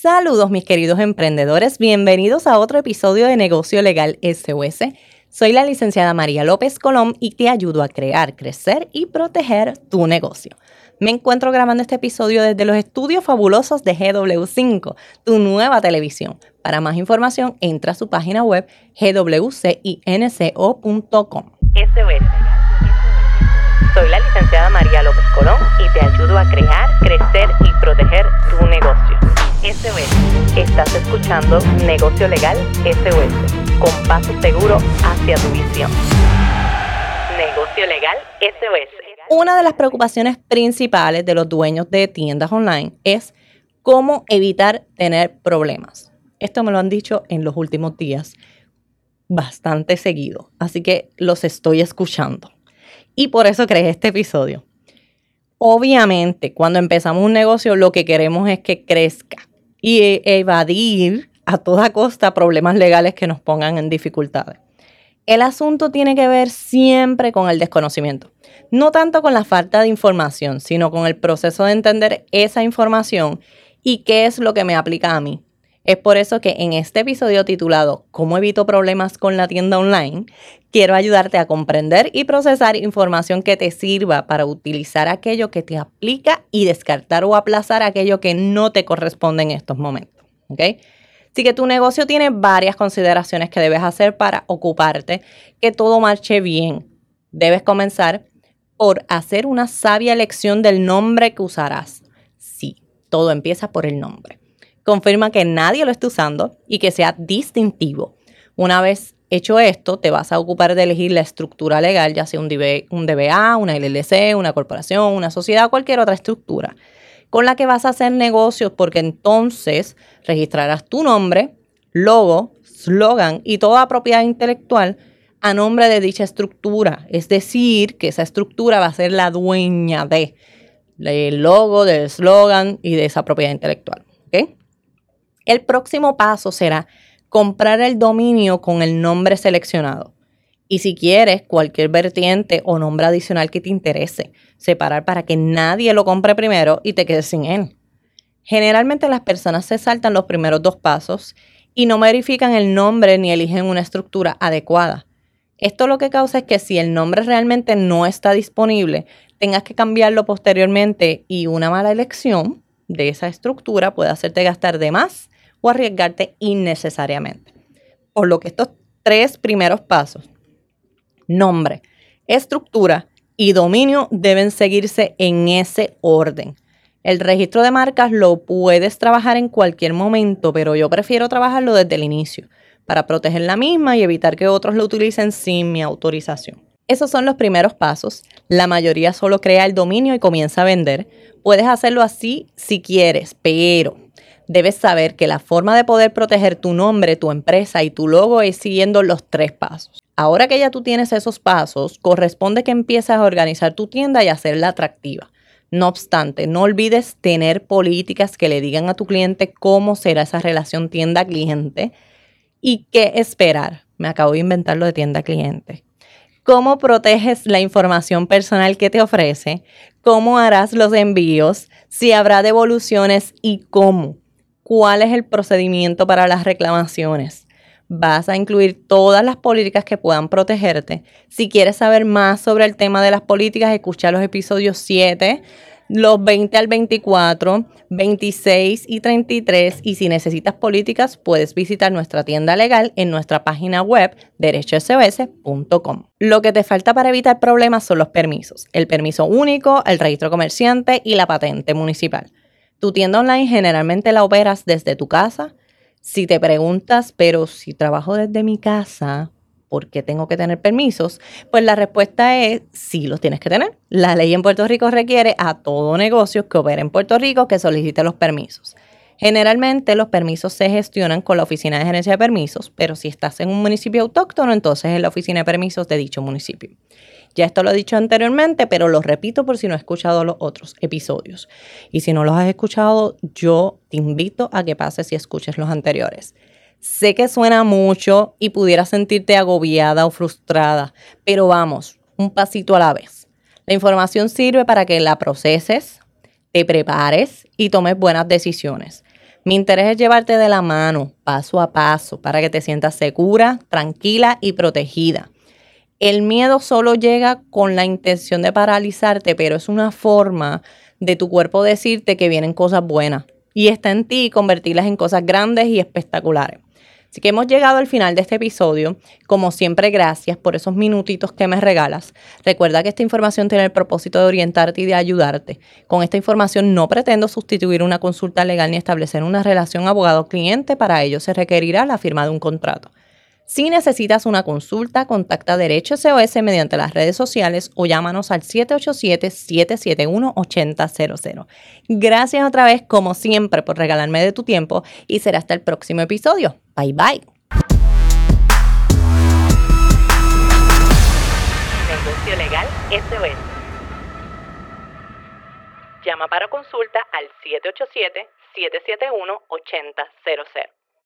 Saludos mis queridos emprendedores, bienvenidos a otro episodio de Negocio Legal SOS. Soy la licenciada María López Colón y te ayudo a crear, crecer y proteger tu negocio. Me encuentro grabando este episodio desde los estudios fabulosos de GW5, tu nueva televisión. Para más información, entra a su página web gwcinco.com. Soy la licenciada María López Colón y te ayudo a crear, crecer y proteger tu negocio. SOS. Estás escuchando Negocio Legal SOS, con paso seguro hacia tu visión. Negocio Legal SOS. Una de las preocupaciones principales de los dueños de tiendas online es cómo evitar tener problemas. Esto me lo han dicho en los últimos días bastante seguido, así que los estoy escuchando. Y por eso creé este episodio. Obviamente, cuando empezamos un negocio, lo que queremos es que crezca y e-, evadir a toda costa problemas legales que nos pongan en dificultades. El asunto tiene que ver siempre con el desconocimiento no tanto con la falta de información, sino con el proceso de entender esa información y qué es lo que me aplica a mí. Es por eso que en este episodio titulado ¿Cómo evito problemas con la tienda online? quiero ayudarte a comprender y procesar información que te sirva para utilizar aquello que te aplica y descartar o aplazar aquello que no te corresponde en estos momentos. ¿Ok? Así que tu negocio tiene varias consideraciones que debes hacer para ocuparte que todo marche bien. Debes comenzar por hacer una sabia elección del nombre que usarás. Sí, todo empieza por el nombre. Confirma que nadie lo esté usando y que sea distintivo. Una vez hecho esto, te vas a ocupar de elegir la estructura legal, ya sea un, DBA, una LLC, una corporación, una sociedad, cualquier otra estructura, con la que vas a hacer negocios porque entonces registrarás tu nombre, logo, slogan y toda propiedad intelectual a nombre de dicha estructura. Es decir, que esa estructura va a ser la dueña de del logo, del eslogan y de esa propiedad intelectual. El próximo paso será comprar el dominio con el nombre seleccionado. Y si quieres cualquier vertiente o nombre adicional que te interese, separar para que nadie lo compre primero y te quedes sin él. Generalmente las personas se saltan los primeros dos pasos y no verifican el nombre ni eligen una estructura adecuada. Esto lo que causa es que si el nombre realmente no está disponible, tengas que cambiarlo posteriormente y una mala elección de esa estructura puede hacerte gastar de más o arriesgarte innecesariamente. Por lo que estos tres primeros pasos, nombre, estructura y dominio deben seguirse en ese orden. El registro de marcas lo puedes trabajar en cualquier momento, pero yo prefiero trabajarlo desde el inicio para proteger la misma y evitar que otros lo utilicen sin mi autorización. Esos son los primeros pasos. La mayoría solo crea el dominio y comienza a vender. Puedes hacerlo así si quieres, pero debes saber que la forma de poder proteger tu nombre, tu empresa y tu logo es siguiendo los tres pasos. Ahora que ya tú tienes esos pasos, corresponde que empieces a organizar tu tienda y hacerla atractiva. No obstante, no olvides tener políticas que le digan a tu cliente cómo será esa relación tienda-cliente ¿Y qué esperar? Me acabo de inventar lo de tienda cliente. ¿Cómo proteges la información personal que te ofrece? ¿Cómo harás los envíos? ¿Si habrá devoluciones y cómo? ¿Cuál es el procedimiento para las reclamaciones? Vas a incluir todas las políticas que puedan protegerte. Si quieres saber más sobre el tema de las políticas, escucha los episodios 7 los 20 al 24, 26 y 33. Y si necesitas políticas, puedes visitar nuestra tienda legal en nuestra página web derechosos.com. Lo que te falta para evitar problemas son los permisos, el permiso único, el registro comerciante y la patente municipal. Tu tienda online generalmente la operas desde tu casa. Si te preguntas, pero si trabajo desde mi casa, ¿por qué tengo que tener permisos? Pues la respuesta es sí los tienes que tener. La ley en Puerto Rico requiere a todo negocio que opere en Puerto Rico que solicite los permisos. Generalmente los permisos se gestionan con la Oficina de Gerencia de Permisos, pero si estás en un municipio autóctono, entonces es la Oficina de Permisos de dicho municipio. Ya esto lo he dicho anteriormente, pero lo repito por si no has escuchado los otros episodios. Y si no los has escuchado, yo te invito a que pases y escuches los anteriores. Sé que suena mucho y pudieras sentirte agobiada o frustrada, pero vamos, un pasito a la vez. La información sirve para que la proceses, te prepares y tomes buenas decisiones. Mi interés es llevarte de la mano, paso a paso, para que te sientas segura, tranquila y protegida. El miedo solo llega con la intención de paralizarte, pero es una forma de tu cuerpo decirte que vienen cosas buenas. Y está en ti convertirlas en cosas grandes y espectaculares. Así que hemos llegado al final de este episodio. Como siempre, gracias por esos minutitos que me regalas. Recuerda que esta información tiene el propósito de orientarte y de ayudarte. Con esta información no pretendo sustituir una consulta legal ni establecer una relación abogado-cliente. Para ello se requerirá la firma de un contrato. Si necesitas una consulta, contacta Derecho SOS mediante las redes sociales o llámanos al 787-771-8000. Gracias otra vez, como siempre, por regalarme de tu tiempo y será hasta el próximo episodio. Bye bye. Negocio Legal SOS. Llama para consulta al 787-771-8000.